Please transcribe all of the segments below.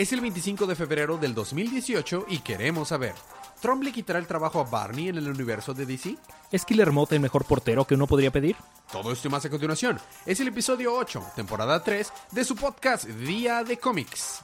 Es el 25 de febrero del 2018 y queremos saber, ¿Trump le quitará el trabajo a Barney en el universo de DC? ¿Es Killer Moth el mejor portero que uno podría pedir? Todo esto y más a continuación. Es el episodio 8, temporada 3, de su podcast Día de Cómics.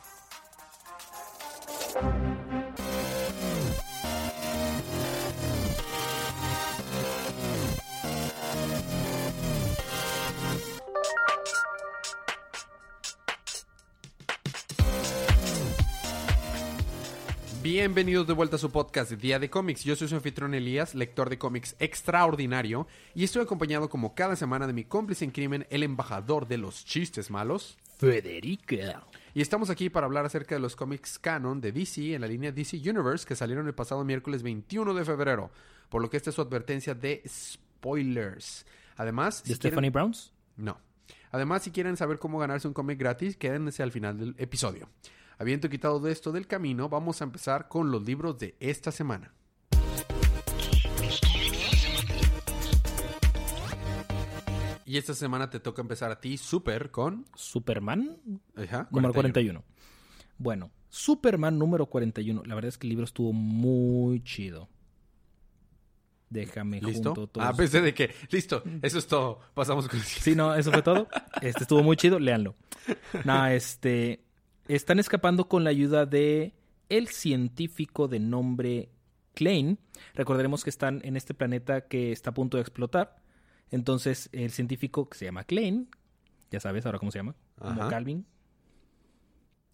Bienvenidos de vuelta a su podcast Día de Cómics. Yo soy su anfitrión Elías, lector de cómics extraordinario, y estoy acompañado como cada semana de mi cómplice en crimen, el embajador de los chistes malos, Federica. Y estamos aquí para hablar acerca de los cómics canon de DC en la línea DC Universe que salieron el pasado miércoles 21 de febrero, por lo que esta es su advertencia de spoilers. Además, ¿De Stephanie Browns? No. Además, si quieren saber cómo ganarse un cómic gratis, quédense al final del episodio. Habiendo quitado de esto del camino, vamos a empezar con los libros de esta semana. Y esta semana te toca empezar a ti super con Superman, Ajá, número 41. Bueno, Superman número 41. La verdad es que el libro estuvo muy chido. Déjame ¿Listo? junto todos. Ah, pensé de que, listo, eso es todo. Pasamos con el Sí, no, eso fue todo. Este estuvo muy chido, léanlo. No, este están escapando con la ayuda de el científico de nombre Klein. Recordaremos que están en este planeta que está a punto de explotar. Entonces, el científico que se llama Klein, ya sabes ahora cómo se llama, como Ajá. Calvin,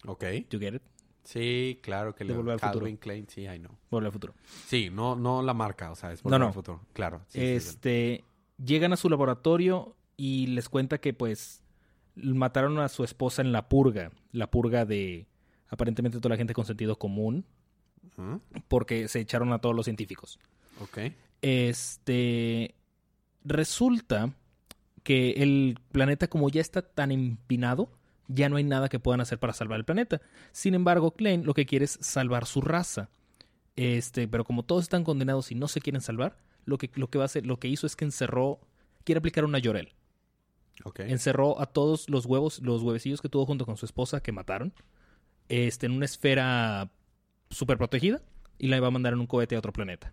Ok. you get it, Sí, claro que le al Calvin Klein, sí, I know. Volver al futuro. Sí, no, no la marca, o sea, es Volver no. al futuro. Claro. sí. este, llegan a su laboratorio y les cuenta que pues mataron a su esposa en la purga, la purga de aparentemente toda la gente con sentido común, porque se echaron a todos los científicos. Ok. Este resulta que el planeta como ya está tan empinado, ya no hay nada que puedan hacer para salvar el planeta. Sin embargo, Klein lo que quiere es salvar su raza. Este, pero como todos están condenados y no se quieren salvar, lo que, lo que va a hacer, lo que hizo es que encerró, quiere aplicar una llorel. Encerró a todos los huevos, los huevecillos que tuvo junto con su esposa que mataron, este, en una esfera súper protegida y la va a mandar en un cohete a otro planeta.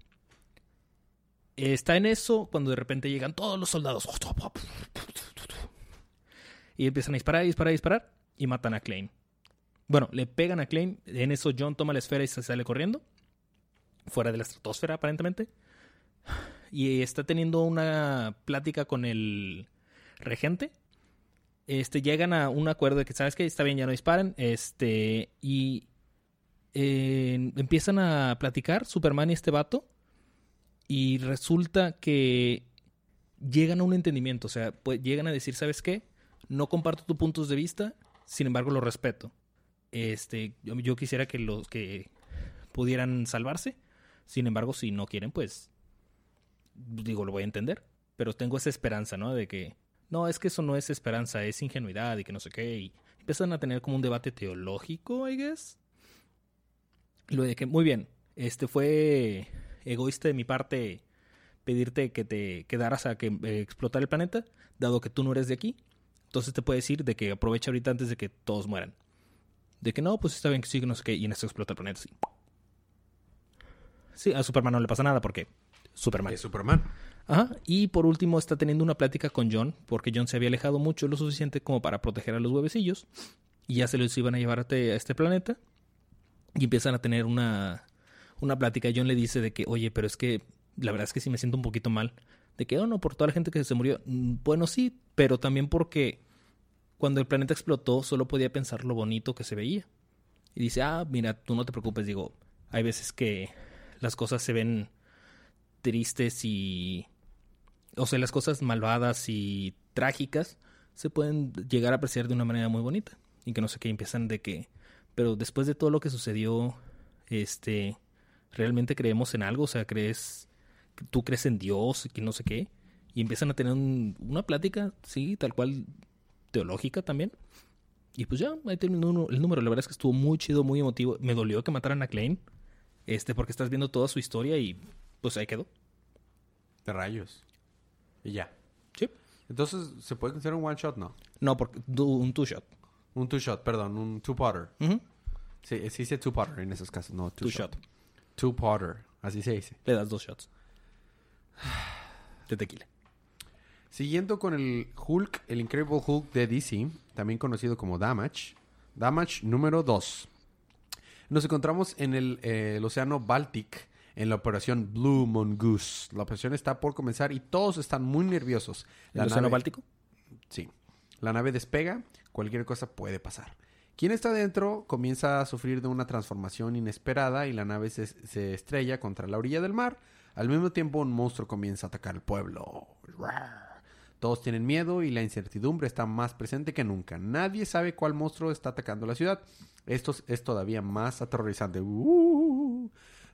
Está en eso cuando de repente llegan todos los soldados. Y empiezan a disparar, disparar, disparar y matan a Klein. Bueno, le pegan a Klein. En eso John toma la esfera y se sale corriendo. Fuera de la estratosfera, aparentemente. Y está teniendo una plática con el regente. Este, llegan a un acuerdo de que, ¿sabes qué? Está bien, ya no disparen. Este, y empiezan a platicar Superman y este vato. Y resulta que llegan a un entendimiento. O sea, pues, llegan a decir, ¿sabes qué? No comparto tus puntos de vista, sin embargo lo respeto. Este, yo, yo quisiera que los que pudieran salvarse. Sin embargo, si no quieren, pues digo, lo voy a entender. Pero tengo esa esperanza, ¿no? De que no, es que eso no es esperanza, es ingenuidad y que no sé qué. Y empiezan a tener como un debate teológico, I guess. Lo de que, muy bien, este fue egoísta de mi parte pedirte que te quedaras a que eh, explotar el planeta, dado que tú no eres de aquí. Entonces te puedes decir de que aprovecha ahorita antes de que todos mueran. De que no, pues está bien que sí, no sé qué, y en esto explota el planeta, sí. Sí, a Superman no le pasa nada porque Superman. Es Superman. Ajá. Y por último está teniendo una plática con John, porque John se había alejado mucho, lo suficiente como para proteger a los huevecillos. Y ya se los iban a llevar a, te- a este planeta. Y empiezan a tener una, una plática. John le dice de que, oye, pero es que la verdad es que sí me siento un poquito mal. De que, oh no, por toda la gente que se murió. Mm, Bueno, sí, pero también porque cuando el planeta explotó solo podía pensar lo bonito que se veía. Y dice, ah, mira, tú no te preocupes. Digo, hay veces que las cosas se ven tristes y... O sea, las cosas malvadas y trágicas se pueden llegar a apreciar de una manera muy bonita. Y que no sé qué, empiezan de que... Pero después de todo lo que sucedió, este... ¿Realmente creemos en algo? O sea, ¿crees... ¿Tú crees en Dios? y Que no sé qué. Y empiezan a tener un- una plática, sí, tal cual, teológica también. Y pues ya, ahí terminó el número. La verdad es que estuvo muy chido, muy emotivo. Me dolió que mataran a Klein. Este, porque estás viendo toda su historia y pues ahí quedó. De rayos. Y ya. Sí. Entonces, ¿se puede considerar un one shot? No. No, porque un two shot. Un two shot, perdón, un two potter. Ujú. Sí, se dice two-potter en esos casos, no Two two-shot. shot. Two-potter, así se dice. Le das dos shots. De tequila. Siguiendo con el Hulk, el Incredible Hulk de DC, también conocido como Damage. Damage número 2. Nos encontramos en el, eh, el Océano Baltic en la operación Blue Mongoose. La operación está por comenzar y todos están muy nerviosos. ¿El La Océano nave- Báltico? Sí. La nave despega, cualquier cosa puede pasar. Quien está dentro comienza a sufrir de una transformación inesperada y la nave se, se estrella contra la orilla del mar. Al mismo tiempo, un monstruo comienza a atacar el pueblo. Todos tienen miedo y la incertidumbre está más presente que nunca. Nadie sabe cuál monstruo está atacando la ciudad. Esto es- es todavía más aterrorizante. Uh.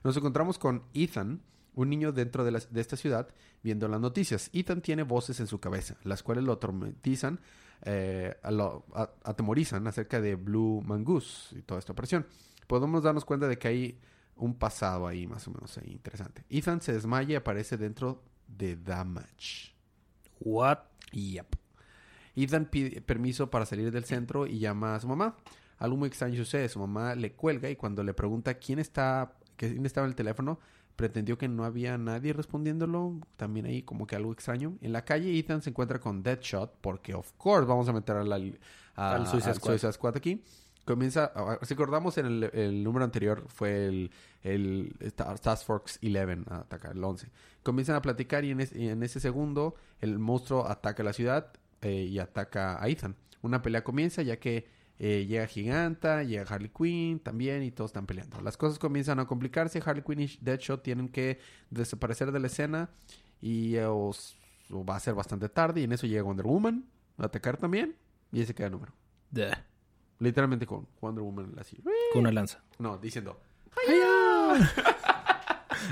Nos encontramos con Ethan, un niño dentro de, la- de esta ciudad, viendo las noticias. Ethan tiene voces en su cabeza, las cuales lo atormentizan, eh, lo- a- atemorizan acerca de Blue Mongoose y toda esta operación. Podemos darnos cuenta de que hay un pasado ahí, más o menos ahí, interesante. Ethan se desmaya y aparece dentro de Damage. What? Yep. Ethan pide permiso para salir del centro y llama a su mamá. Algo muy extraño sucede. Su mamá le cuelga y cuando le pregunta quién está, quién estaba en el teléfono, pretendió que no había nadie respondiéndolo. También ahí como que algo extraño. En la calle Ethan se encuentra con Deadshot porque of course vamos a meter a la, a- Al Suicide Squad. Aquí. Comienza, ah, si recordamos en el, el número anterior fue el, el Task Force 11 a atacar, el 11. Comienzan a platicar y en, es- y en ese segundo el monstruo ataca la ciudad eh, y ataca a Ethan. Una pelea comienza ya que eh, llega Giganta, llega Harley Quinn también y todos están peleando. Las cosas comienzan a complicarse. Harley Quinn y Deadshot tienen que desaparecer de la escena y eh, os- o va a ser bastante tarde y en eso llega Wonder Woman a atacar también y ese queda el número. Duh. Literalmente con Wonder Woman así. Con una lanza. No, diciendo.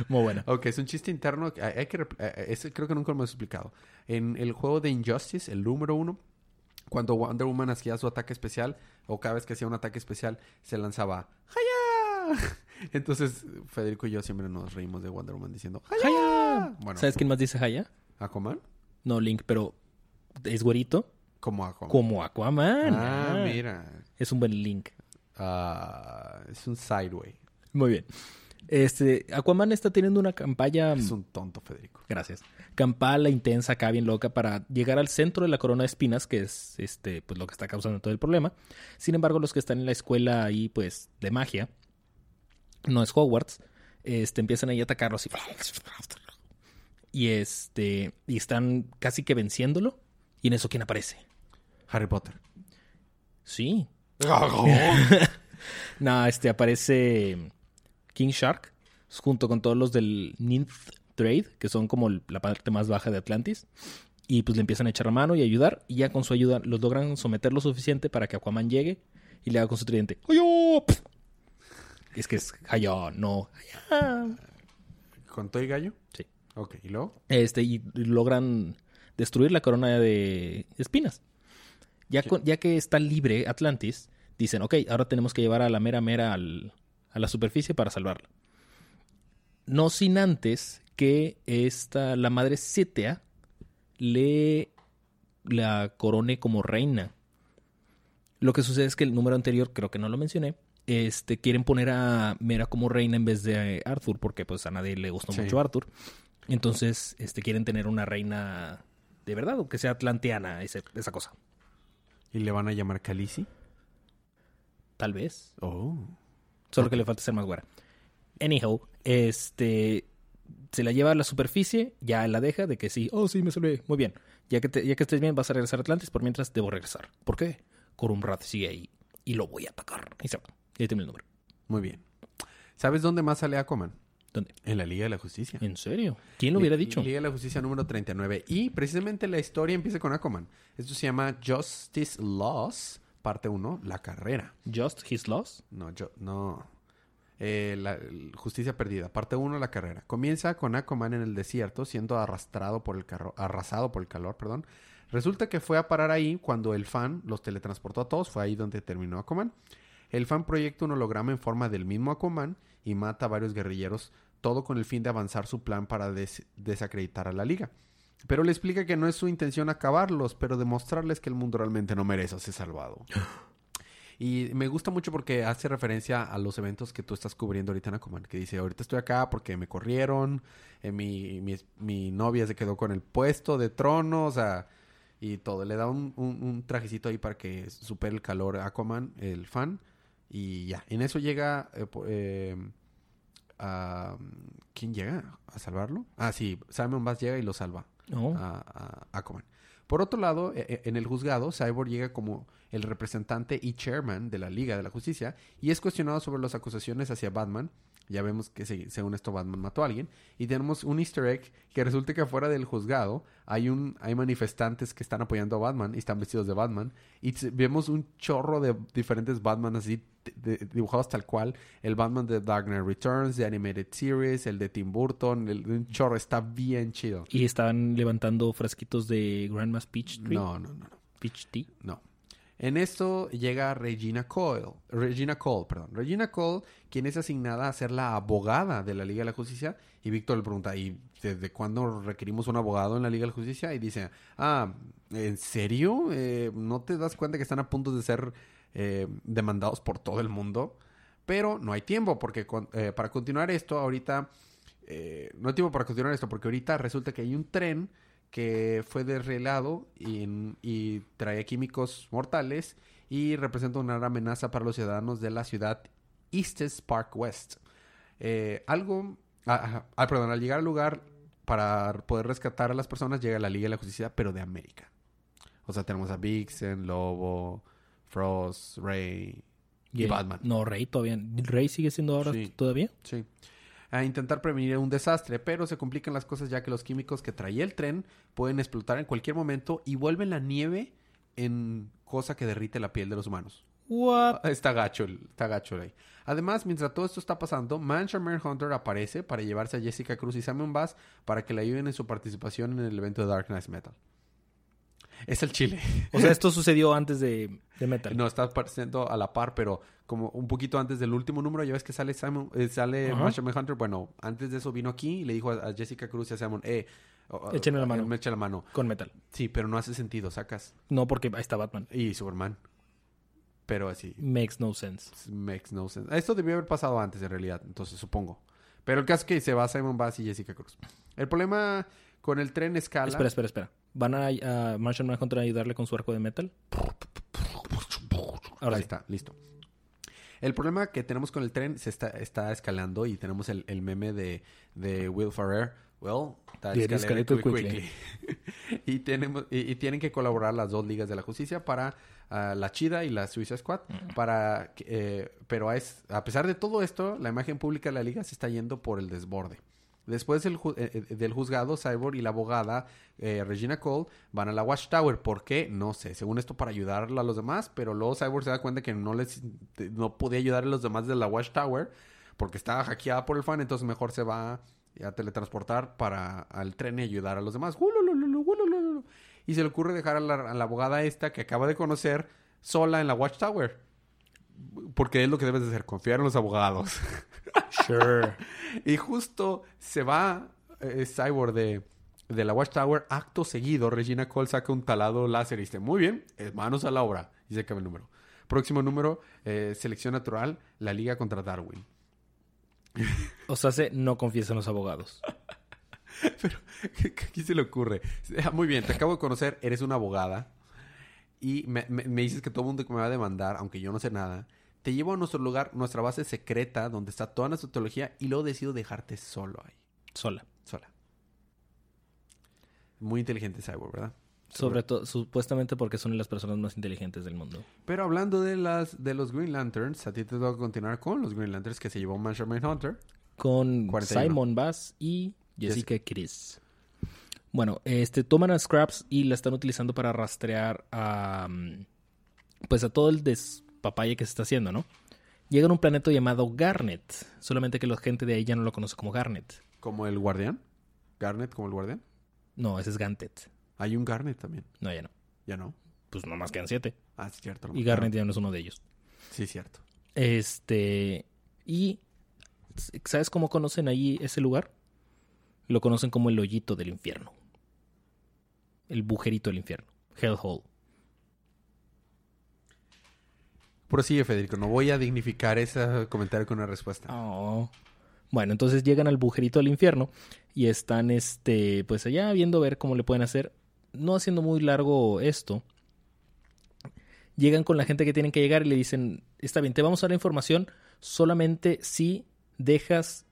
Muy buena. Ok, es un chiste interno. Hay, que, eh, creo que nunca lo hemos explicado. En el juego de Injustice, el número uno, cuando Wonder Woman hacía su ataque especial, o cada vez que hacía un ataque especial, se lanzaba ¡Haya! Entonces, Federico y yo siempre nos reímos de Wonder Woman diciendo ¡Haya! Haya. Bueno, ¿Sabes quién más dice Haya? ¿Aquaman? No, Link, pero es güerito Como Aquaman. como Aquaman. Ah, Ah, mira. Es un buen Link. Ah, es un sideway. Muy bien. Este, Aquaman está teniendo una campaña. Es un tonto, Federico. Gracias. Campala intensa acá, bien loca, para llegar al centro de la corona de espinas, que es este, pues lo que está causando todo el problema. Sin embargo, los que están en la escuela ahí, pues, de magia, no es Hogwarts, este, empiezan ahí a atacarlos y. Y este. Y están casi que venciéndolo. Y en eso, ¿quién aparece? Harry Potter. Sí. No, este aparece King Shark junto con todos los del Ninth Trade, que son como la parte más baja de Atlantis. Y pues le empiezan a echar la mano y ayudar. Y ya con su ayuda los logran someter lo suficiente para que Aquaman llegue y le haga con su tridente. ¡Hayo! Es que es Hayo, no. ¿Con todo y gallo? Sí. Ok, ¿y luego? Este, y logran destruir la corona de espinas. Ya, Sí. con- ya que está libre Atlantis, dicen, ok, ahora tenemos que llevar a la mera mera al- a la superficie para salvarla. No sin antes que esta, la madre Cetea le la corone como reina. Lo que sucede es que el número anterior, creo que no lo mencioné, este, quieren poner a Mera como reina en vez de Arthur, porque pues a nadie le gustó Sí. mucho Arthur. Entonces, este, quieren tener una reina de verdad, o que sea atlanteana, ese- esa cosa. ¿Y le van a llamar Khaleesi? Tal vez. Oh. Solo que le falta ser más güera. Anyhow, este se la lleva a la superficie, ya la deja de que sí, oh sí, me salvé, muy bien. Ya que, te- ya que estés bien, vas a regresar a Atlantis, por mientras debo regresar. ¿Por qué? Corumrat sigue ahí y lo voy a atacar. Y se va. Ahí tiene el número. Muy bien. ¿Sabes dónde más sale Aquaman? ¿Dónde? En la Liga de la Justicia. ¿En serio? ¿Quién lo hubiera dicho? Liga de la Justicia número 39. Y precisamente la historia empieza con Aquaman. Esto se llama Justice Loss, parte 1, la carrera. Just His Loss. No, yo, no. Eh, la, Justicia Perdida, parte 1, la carrera. Comienza con Aquaman en el desierto, siendo arrastrado por el carro, arrasado por el calor, perdón. Resulta que fue a parar ahí cuando el fan los teletransportó a todos, fue ahí donde terminó Aquaman. El fan proyecta un holograma en forma del mismo Aquaman y mata a varios guerrilleros, todo con el fin de avanzar su plan para des- desacreditar a la liga. Pero le explica que no es su intención acabarlos, pero demostrarles que el mundo realmente no merece ser salvado. Y me gusta mucho porque hace referencia a los eventos que tú estás cubriendo ahorita en Aquaman. Que dice, ahorita estoy acá porque me corrieron, eh, mi, mi, mi novia se quedó con el puesto de trono, o sea, y todo. Le da un, un- un trajecito ahí para que supere el calor Aquaman, el fan. Y ya, en eso llega... eh, eh, a- ¿Quién llega a salvarlo? Ah, sí, Simon Bass llega y lo salva A, a. Por otro lado, e- e- en el juzgado, Cyborg llega como el representante y chairman de la Liga de la Justicia y es cuestionado sobre las acusaciones hacia Batman. Ya vemos que se- según esto Batman mató a alguien. Y tenemos un easter egg que resulta que afuera del juzgado hay un hay manifestantes que están apoyando a Batman y están vestidos de Batman. Y vemos un chorro de diferentes Batman así de- dibujados tal cual. El Batman de Dark Knight Returns, de Animated Series, el de Tim Burton. El, un chorro, está bien chido. Y estaban levantando frasquitos de Grandma's Peach Tree. No, no, no, no. Peach Tea. No. En esto llega Regina Cole, Regina Cole, perdón, Regina Cole, quien es asignada a ser la abogada de la Liga de la Justicia. Y Víctor le pregunta, ¿y desde cuándo requerimos un abogado en la Liga de la Justicia? Y dice, ah, ¿en serio? Eh, ¿No te das cuenta que están a punto de ser eh, demandados por todo el mundo? Pero no hay tiempo, porque con- eh, para continuar esto, ahorita, eh, no hay tiempo para continuar esto, porque ahorita resulta que hay un tren que fue desrielado y, y trae químicos mortales y representa una gran amenaza para los ciudadanos de la ciudad Eastes Park West. Eh, algo, ah, ah, perdón, al llegar al lugar para poder rescatar a las personas llega la Liga de la Justicia, pero de América. O sea, tenemos a Vixen, Lobo, Frost, Rey y, Batman. No, Rey todavía. ¿Rey sigue siendo ahora Sí. todavía? Sí. A intentar prevenir un desastre, pero se complican las cosas ya que los químicos que traía el tren pueden explotar en cualquier momento y vuelven la nieve en cosa que derrite la piel de los humanos. What? Ah, Está gacho, está gacho ahí. Además, mientras todo esto está pasando, Manchester Hunter aparece para llevarse a Jessica Cruz y Simon Bass para que le ayuden en su participación en el evento de Dark Knight Metal. Es el chile. O sea, esto sucedió antes de, de Metal. No, está apareciendo a la par, pero como un poquito antes del último número, ya ves que sale Simon, eh, sale. Marshall Hunter. Bueno, antes de eso vino aquí y le dijo a, a Jessica Cruz y a Simon, eh, Échenme la eh, mano. Me echa la mano. Con Metal. Sí, pero no hace sentido, sacas. No, porque ahí está Batman. Y Superman. Pero así, Makes no sense. makes no sense. Esto debió haber pasado antes, en realidad, entonces supongo. Pero el caso es que se va Simon Bass y Jessica Cruz. El problema con el tren escala. Espera, espera, espera. ¿Van a, a Martian Manhunter a ayudarle con su arco de metal? Ahora Ahí sí. está, listo. El problema que tenemos con el tren se está, está escalando y tenemos el, el meme de, de Will Ferrer. Well, that escalated too quickly. quickly. y, tenemos, y, y tienen que colaborar las dos ligas de la justicia para ah, la Chida y la Suiza Squad. Para, que, eh, pero es, a pesar de todo esto, la imagen pública de la liga se está yendo por el desborde. Después del, eh, eh, del juzgado, Cyborg y la abogada eh, Regina Cole van a la Watchtower. ¿Por qué? No sé. Según esto, para ayudar a los demás. Pero luego Cyborg se da cuenta que no les no podía ayudar a los demás de la Watchtower porque estaba hackeada por el fan. Entonces, mejor se va a teletransportar para al tren y ayudar a los demás. Y se le ocurre dejar a la abogada esta que acaba de conocer sola en la Watchtower. Porque es lo que debes de hacer, confiar en los abogados. Sure. Y justo se va eh, Cyborg de, de la Watchtower. Acto seguido, Regina Cole saca un talado láser y dice, muy bien, eh, manos a la obra. Y se acaba el número. Próximo número, eh, selección natural, la liga contra Darwin. O sea, se no confiesa en los abogados. Pero, ¿qué, qué se le ocurre? Ah, Muy bien, te acabo de conocer, eres una abogada. Y me, me- me dices que todo el mundo que me va a demandar, aunque yo no sé nada. Te llevo a nuestro lugar, nuestra base secreta, donde está toda nuestra teología, y luego decido dejarte solo ahí. Sola. Sola. Muy inteligente Cyborg, ¿verdad? Sobre todo, supuestamente porque son las personas más inteligentes del mundo. Pero hablando de las de los Green Lanterns, a ti te toca continuar con los Green Lanterns que se llevó Manchester Hunter. Con 41. Simon Bass y Jessica Chris. Bueno, este toman a Scraps y la están utilizando para rastrear a mm, pues a todo el despapalle que se está haciendo, ¿no? Llegan a un planeta llamado Garnet, solamente que la gente de ahí ya no lo conoce como Garnet. Como el guardián. Garnet como el guardián. No, ese es Gantet. Hay un Garnet también. No, ya no. Ya no. Pues nomás quedan siete. Ah, sí, cierto. Y Garnet ya no es uno de ellos. Sí, cierto. Este. Y. ¿Sabes cómo conocen ahí ese lugar? Lo conocen como el hoyito del infierno. El bujerito del infierno. Hellhole. Prosigue, Federico. No voy a dignificar ese comentario con una respuesta. Oh. Bueno, entonces llegan al bujerito del infierno y están, este, pues allá viendo ver cómo le pueden hacer. No haciendo muy largo esto. Llegan con la gente que tienen que llegar y le dicen, está bien, te vamos a dar información solamente si dejas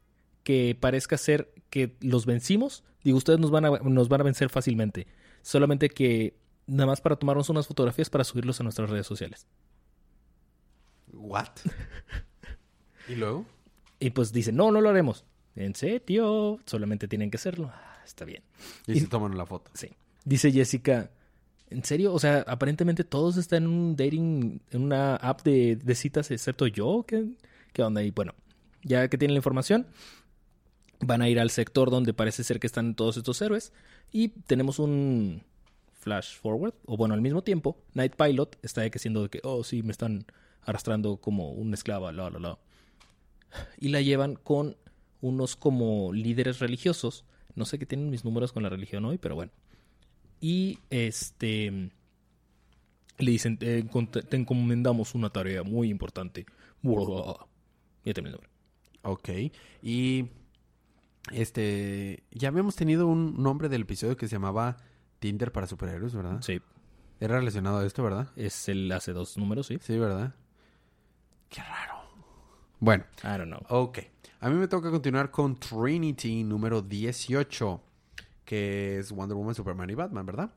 que parezca ser que los vencimos. Digo, ustedes nos van a, nos van a vencer fácilmente. Solamente que nada más para tomarnos unas fotografías para subirlos a nuestras redes sociales. ¿What? ¿Y luego? Y pues dicen, no, no lo haremos. En serio, solamente tienen que hacerlo. Ah, está bien. Y, Y- se toman la foto. Sí. Dice Jessica, ¿en serio? O sea, aparentemente todos están en un dating, en una app de, de citas, excepto yo. ¿Qué, ¿Qué onda? Y bueno, ya que tienen la información, van a ir al sector donde parece ser que están todos estos héroes. Y tenemos un flash forward, o bueno, al mismo tiempo, Night Pilot está siendo de que, oh, sí, me están arrastrando como una esclava, la, la, la. Y la llevan con unos como líderes religiosos. No sé qué tienen mis números con la religión hoy, pero bueno. Y este le dicen, te, te encomendamos una tarea muy importante. Ya terminé el nombre. Ok. Y este ya habíamos tenido un nombre del episodio que se llamaba Tinder para superhéroes, ¿verdad? Sí, Era relacionado a esto, ¿verdad? es el hace dos números, sí. Sí, ¿verdad? Qué raro. Bueno, I don't know. ok. A mí me toca continuar con Trinity número 18, que es Wonder Woman, Superman y Batman, ¿verdad?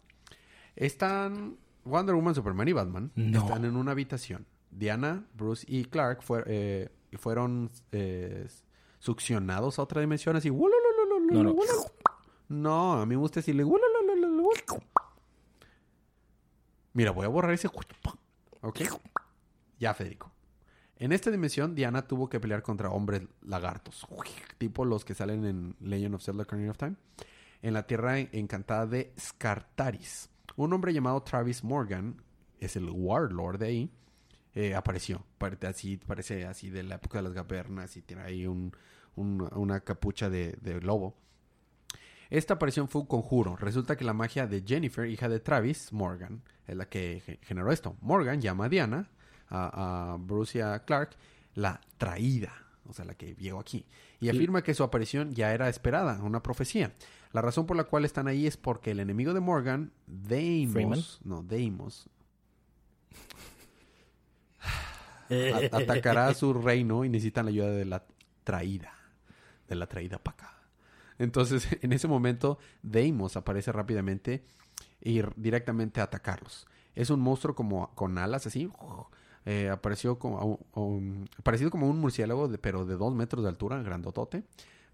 Están Wonder Woman, Superman y Batman No. están en una habitación. Diana, Bruce y Clark fue- eh, fueron eh, succionados a otra dimensión así. No, no. No, a mí me gusta decirle. Mira, voy a borrar ese. Ok. Ya, Federico. En esta dimensión, Diana tuvo que pelear contra hombres lagartos. Tipo los que salen en Legend of Zelda Ocarina of Time. En la tierra encantada de Skartaris. Un hombre llamado Travis Morgan, es el Warlord de ahí, eh, apareció. Parece así, parece así de la época de las cavernas y tiene ahí un- un- una capucha de, de lobo. Esta aparición fue un conjuro. Resulta que la magia de Jennifer, hija de Travis Morgan, es la que ge- generó esto. Morgan llama a Diana, a, a Bruce y a Clark, la traída, o sea, la que llegó aquí. Y afirma que su aparición ya era esperada, una profecía. La razón por la cual están ahí es porque el enemigo de Morgan, Freeman. Deimos, no, Deimos, atacará a su reino y necesitan la ayuda de la traída. De la traída para acá. Entonces, en ese momento, Deimos aparece rápidamente y directamente a atacarlos. Es un monstruo como con alas así. eh, apareció como parecido como un murciélago, de- pero de dos metros de altura, grandotote.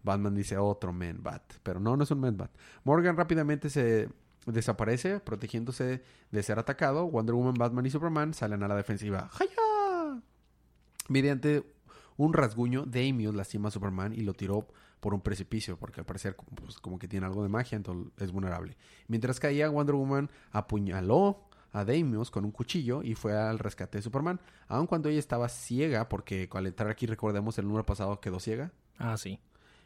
Batman dice otro Man Bat, pero no, no es un Man Bat. Morgan rápidamente se desaparece, protegiéndose de ser atacado. Wonder Woman, Batman y Superman salen a la defensiva. ¡Jaya! Mediante un rasguño, Damius lastima a Superman y lo tiró por un precipicio, porque al parecer pues, como que tiene algo de magia, entonces es vulnerable. Mientras caía, Wonder Woman apuñaló a Damius con un cuchillo y fue al rescate de Superman, aun cuando ella estaba ciega, porque al entrar aquí recordemos el número pasado quedó ciega, Ah, sí.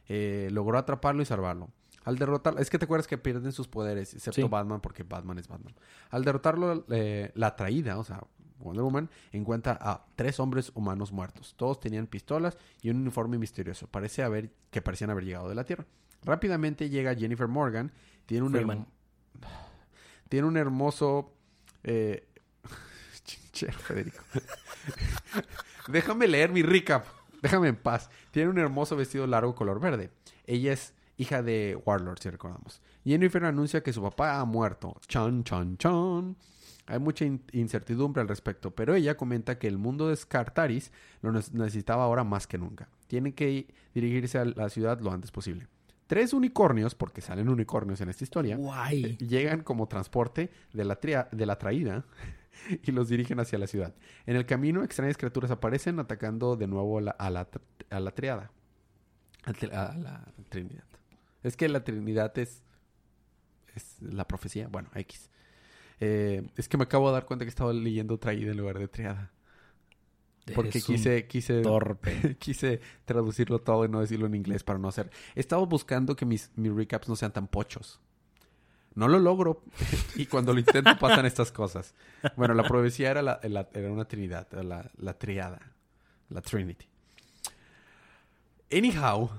eh, logró atraparlo y salvarlo. Al derrotarlo, es que te acuerdas que pierden sus poderes, excepto Sí. Batman, porque Batman es Batman. Al derrotarlo, eh, la traída, o sea, Wonder Woman, encuentra a tres hombres humanos muertos. Todos tenían pistolas y un uniforme misterioso. Parece haber, que parecían haber llegado de la Tierra. Rápidamente llega Jennifer Morgan, tiene un, hermo- tiene un hermoso... Eh... Chinchero, Federico. Déjame leer mi recap. Déjame en paz. Tiene un hermoso vestido largo color verde. Ella es hija de Warlord, si recordamos. Jennifer anuncia que su papá ha muerto. Chan, chan, chan. Hay mucha in- incertidumbre al respecto, pero ella comenta que el mundo de Skartaris lo ne- necesitaba ahora más que nunca. Tiene que dirigirse a la ciudad lo antes posible. Tres unicornios, porque salen unicornios en esta historia, Guay. llegan como transporte de la, de la traída y los dirigen hacia la ciudad. En el camino, extrañas criaturas aparecen atacando de nuevo la- a, la, a la triada. A, a la Trinidad. Es que la Trinidad es, es la profecía. Bueno, X. Eh, es que me acabo de dar cuenta que estaba leyendo traída en lugar de triada. Porque Eres quise, quise, torpe. quise traducirlo todo y no decirlo en inglés para no hacer. He estado buscando que mis, mis recaps no sean tan pochos. No lo logro. y cuando lo intento pasan estas cosas. Bueno, la profecía era, la- la- era una trinidad, la, la triada, la Trinity. Anyhow,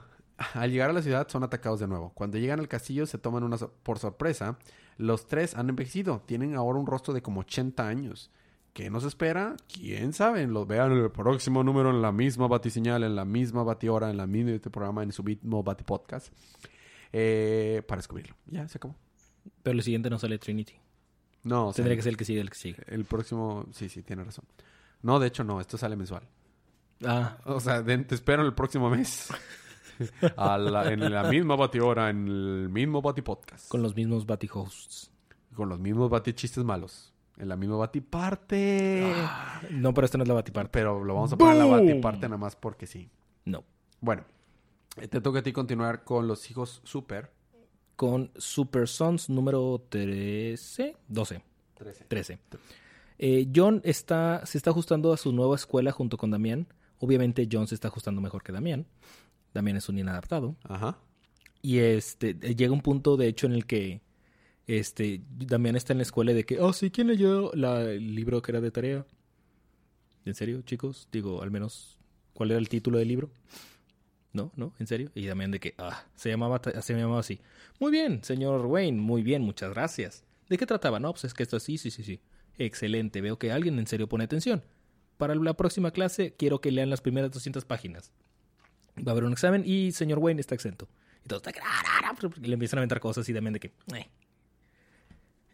al llegar a la ciudad son atacados de nuevo. Cuando llegan al castillo se toman una so- por sorpresa. Los tres han envejecido. Tienen ahora un rostro de como 80 años. ¿Qué nos espera? ¿Quién sabe? Los vean en el próximo número en la misma batiseñal, en la misma batihora, en la misma este programa, en su mismo batipodcast. Eh, para descubrirlo. Ya, se acabó. Pero el siguiente no sale Trinity. No, Tendría que ser el que sigue, el que sigue. el próximo... Sí, sí, tiene razón. No, de hecho no. Esto sale mensual. Ah, O sea, de- te espero el próximo mes. A la- en la misma batihora, en el mismo batipodcast. con los mismos Batty hosts. Con los mismos batichistes malos. En la misma batiparte. No, pero esta no es la Batiparte. Pero lo vamos a poner en la batiparte nada más porque sí. No. Bueno. eh, Te toca a ti continuar con los hijos super. Con Super Sons número 13, 12, 13. 13. Eh, John está, se está ajustando a su nueva escuela junto con Damián. Obviamente John se está ajustando mejor que Damián. Damián es un inadaptado. Ajá. Y este eh, llega un punto, de hecho, en el que este Damián está en la escuela de que, oh, sí, ¿quién leyó la- el libro que era de tarea? ¿En serio, chicos? Digo, al menos, ¿cuál era el título del libro? No, no, en serio. Y Damián de que, ah, se llamaba, se llamaba así. Muy bien, señor Wayne, muy bien, muchas gracias. ¿De qué trataba? No, pues es que esto sí, sí, sí, sí. Excelente, veo que alguien en serio pone atención. Para la próxima clase quiero que lean las primeras 200 páginas. Va a haber un examen y señor Wayne está exento. Y todos le empiezan a aventar cosas y Damián de que... "Eh".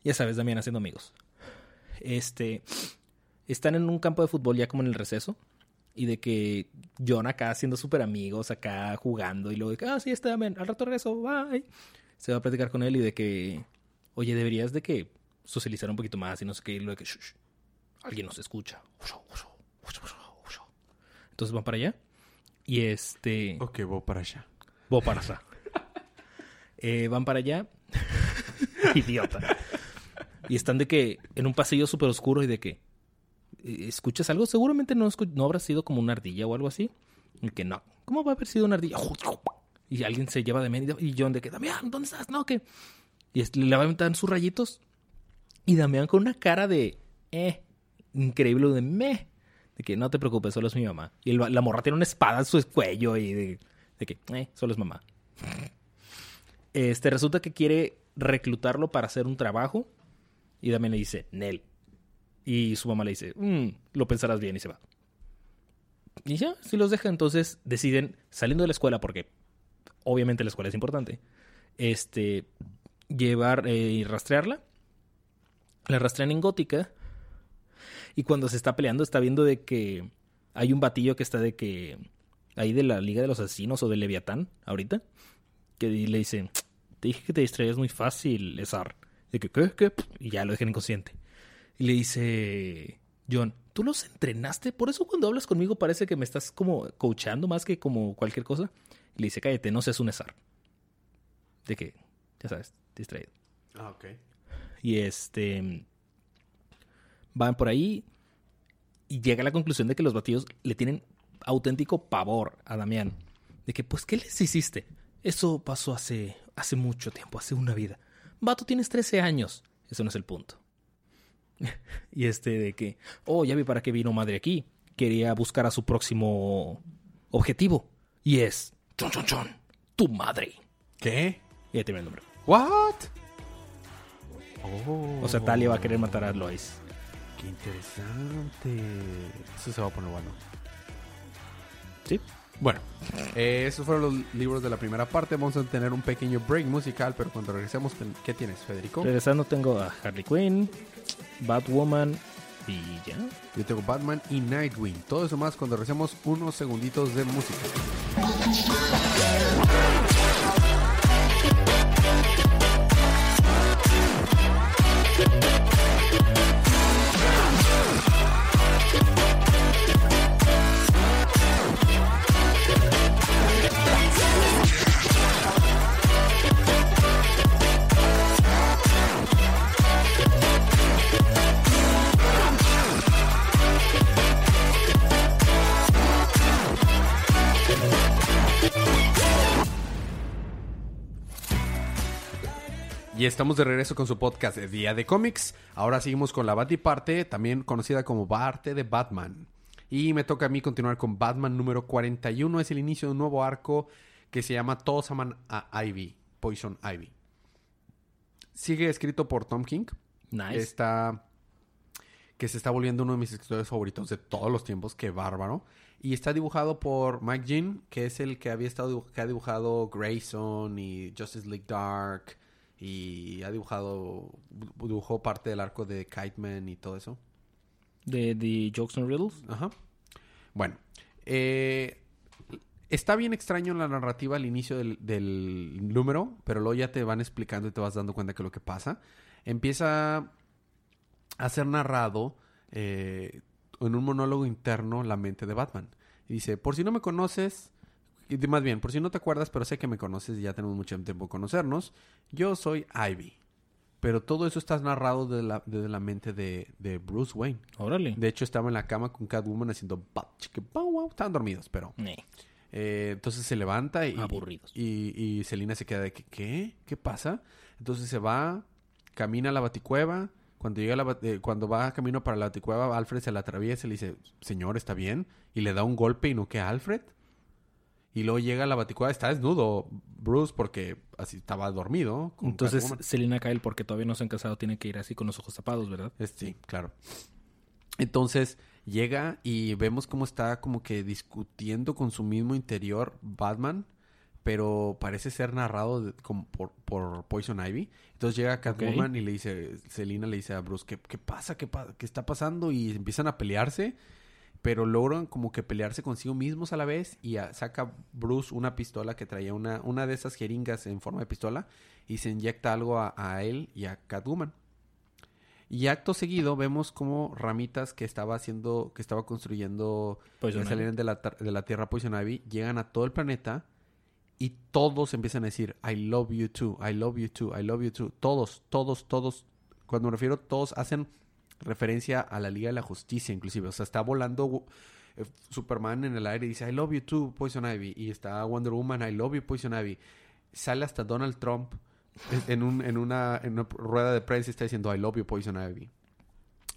Ya sabes, Damián haciendo amigos. Este... Están en un campo de fútbol ya como en el receso. Y de que John acá haciendo súper amigos, acá jugando. Y luego de que, ah, sí, está Damián, al rato regreso, bye. Se va a platicar con él y de que... Oye, deberías de que socializar un poquito más y no sé qué. Y luego de que... "Shh, shh, alguien nos escucha. Entonces van para allá. Y este... Ok, voy para allá. Voy para allá. Eh, van para allá. Idiota. Y están de que en un pasillo súper oscuro y de que eh, escuchas algo. Seguramente no, escu- no habrá sido como una ardilla o algo así. Y que no. ¿Cómo va a haber sido una ardilla? Y alguien se lleva de medio. Y John de que, Damián, ¿dónde estás? No, que. Y le va a aventar sus rayitos. Y Damián con una cara de, eh, increíble, de meh. De que no te preocupes, solo es mi mamá. Y la morra tiene una espada en su cuello y de, de que, eh, solo es mamá. Este, resulta que quiere reclutarlo para hacer un trabajo. Y Damián le dice, Nel. Y su mamá le dice, "Mm, lo pensarás bien y se va. Y ya, si los deja, entonces deciden, saliendo de la escuela, porque obviamente la escuela es importante, este, llevar eh, y rastrearla. La rastrean en gótica. Y cuando se está peleando, está viendo de que hay un batillo que está de que. Ahí de la Liga de los Asesinos o de Leviatán, ahorita. Que le dice: Te dije que te distraías muy fácil, Ezar. De que, ¿qué? ¿Qué? Y ya lo dejan inconsciente. Y le dice: John, ¿tú los entrenaste? Por eso cuando hablas conmigo parece que me estás como coachando más que como cualquier cosa. Y le dice: Cállate, no seas un Ezar. De que, ya sabes, distraído. Ah, ok. Y este. Van por ahí. Y llega a la conclusión de que los batidos le tienen auténtico pavor a Damián. De que, pues, ¿qué les hiciste? Eso pasó hace, hace mucho tiempo, hace una vida. Vato, tienes 13 años. Eso no es el punto. y este de que, oh, ya vi para qué vino madre aquí. Quería buscar a su próximo objetivo. Y es, chon, chon, chon, tu madre. ¿Qué? Y ahí termina el nombre. ¿What? Oh, O sea, Talia va a querer matar a Lois. Qué interesante. Eso se va a poner bueno. ¿Sí? Bueno, eh, esos fueron los libros de la primera parte. Vamos a tener un pequeño break musical, pero cuando regresemos, ¿qué tienes, Federico? Regresando tengo a Harley Quinn, Batwoman y ya. Yo tengo Batman y Nightwing. Todo eso más cuando regresemos unos segunditos de música. Y estamos de regreso con su podcast de Día de Cómics. Ahora seguimos con la Batiparte, también conocida como Parte de Batman. Y me toca a mí continuar con Batman número 41. Es el inicio de un nuevo arco que se llama Todos aman a Ivy, Poison Ivy. Sigue escrito por Tom King. Nice. Está que se está volviendo uno de mis escritores favoritos de todos los tiempos, qué bárbaro. Y está dibujado por Mike Jean, que es el que había estado que ha dibujado Grayson y Justice League Dark y ha dibujado dibujó parte del arco de Kite Man y todo eso. De The Jokes and Riddles. Ajá. Bueno, eh, está bien extraño la narrativa al inicio del, del número, pero luego ya te van explicando y te vas dando cuenta que lo que pasa. Empieza a ser narrado eh, en un monólogo interno la mente de Batman. Y dice, por si no me conoces, y de- más bien, por si no te acuerdas, pero sé que me conoces y ya tenemos mucho tiempo conocernos, yo soy Ivy. Pero todo eso está narrado desde la, desde la mente de, de Bruce Wayne. Órale. De hecho, estaba en la cama con Catwoman haciendo wow. Estaban dormidos, pero... Nee. eh, entonces se levanta y... Aburridos. Y, y Selina se queda de que, ¿qué? ¿Qué pasa? Entonces se va, camina a la baticueva. Cuando llega a la eh, cuando va camino para la baticueva, Alfred se la atraviesa y le dice, señor, ¿está bien? Y le da un golpe y no queda Alfred. Y luego llega a la baticueva, está desnudo Bruce porque así estaba dormido. Entonces, Catwoman. Selina Kyle, porque todavía no se han casado, tiene que ir así con los ojos tapados, ¿verdad? Sí, claro. Entonces llega y vemos cómo está como que discutiendo con su mismo interior Batman, pero parece ser narrado de- como por, por Poison Ivy. Entonces llega Catwoman y le dice, Selina le dice a Bruce, ¿qué, qué pasa? ¿Qué, pa- ¿Qué está pasando? Y empiezan a pelearse, pero logran como que pelearse consigo mismos a la vez y a- saca Bruce una pistola que traía una, una de esas jeringas en forma de pistola y se inyecta algo a, a él y a Catwoman. Y acto seguido vemos como ramitas que estaba haciendo, que estaba construyendo, que salieron de la, de la Tierra Poison Ivy, llegan a todo el planeta y todos empiezan a decir, I love you too, I love you too, I love you too. Todos, todos, todos. Cuando me refiero, todos hacen referencia a la Liga de la Justicia, inclusive. O sea, está volando eh, Superman en el aire y dice, I love you too, Poison Ivy. Y está Wonder Woman, I love you, Poison Ivy. Sale hasta Donald Trump en, un- en una, en una rueda de prensa y está diciendo, I love you, Poison Ivy.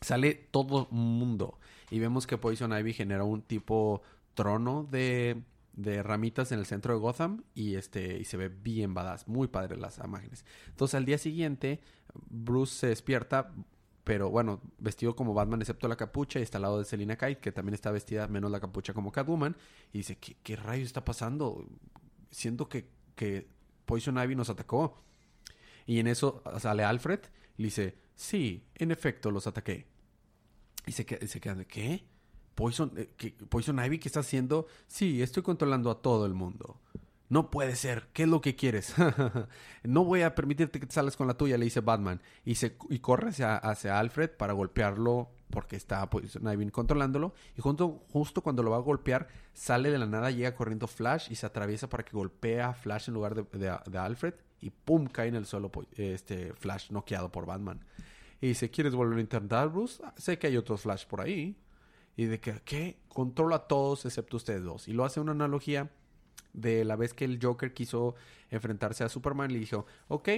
Sale todo mundo. Y vemos que Poison Ivy genera un tipo trono de, de ramitas en el centro de Gotham y este y se ve bien badass, muy padre las imágenes. Entonces al día siguiente Bruce se despierta, pero bueno, vestido como Batman excepto la capucha y está al lado de Selina Kite, que también está vestida menos la capucha como Catwoman y dice, ¿qué, qué rayos está pasando? Siento que, que Poison Ivy nos atacó. Y en eso sale Alfred y dice, sí, en efecto los ataqué. Y se, queda- quedan de, ¿qué? Poison, eh, ¿qué- Poison Ivy, ¿qué está haciendo? Sí, estoy controlando a todo el mundo. No puede ser. ¿Qué es lo que quieres? no voy a permitirte que te salgas con la tuya, le dice Batman. Y, se, y corre hacia, hacia Alfred para golpearlo porque está Poison Ivy controlándolo. Y justo cuando lo va a golpear, sale de la nada, llega corriendo Flash y se atraviesa para que golpee a Flash en lugar de, de- Alfred. Y pum, cae en el suelo po- este Flash noqueado por Batman. Y dice, ¿quieres volver a intentar, Bruce? "Ah, sé que hay otros Flash por ahí. Y de que, ¿qué? Controla a todos excepto ustedes dos. Y lo hace una analogía de la vez que el Joker quiso enfrentarse a Superman. Le dijo, ok,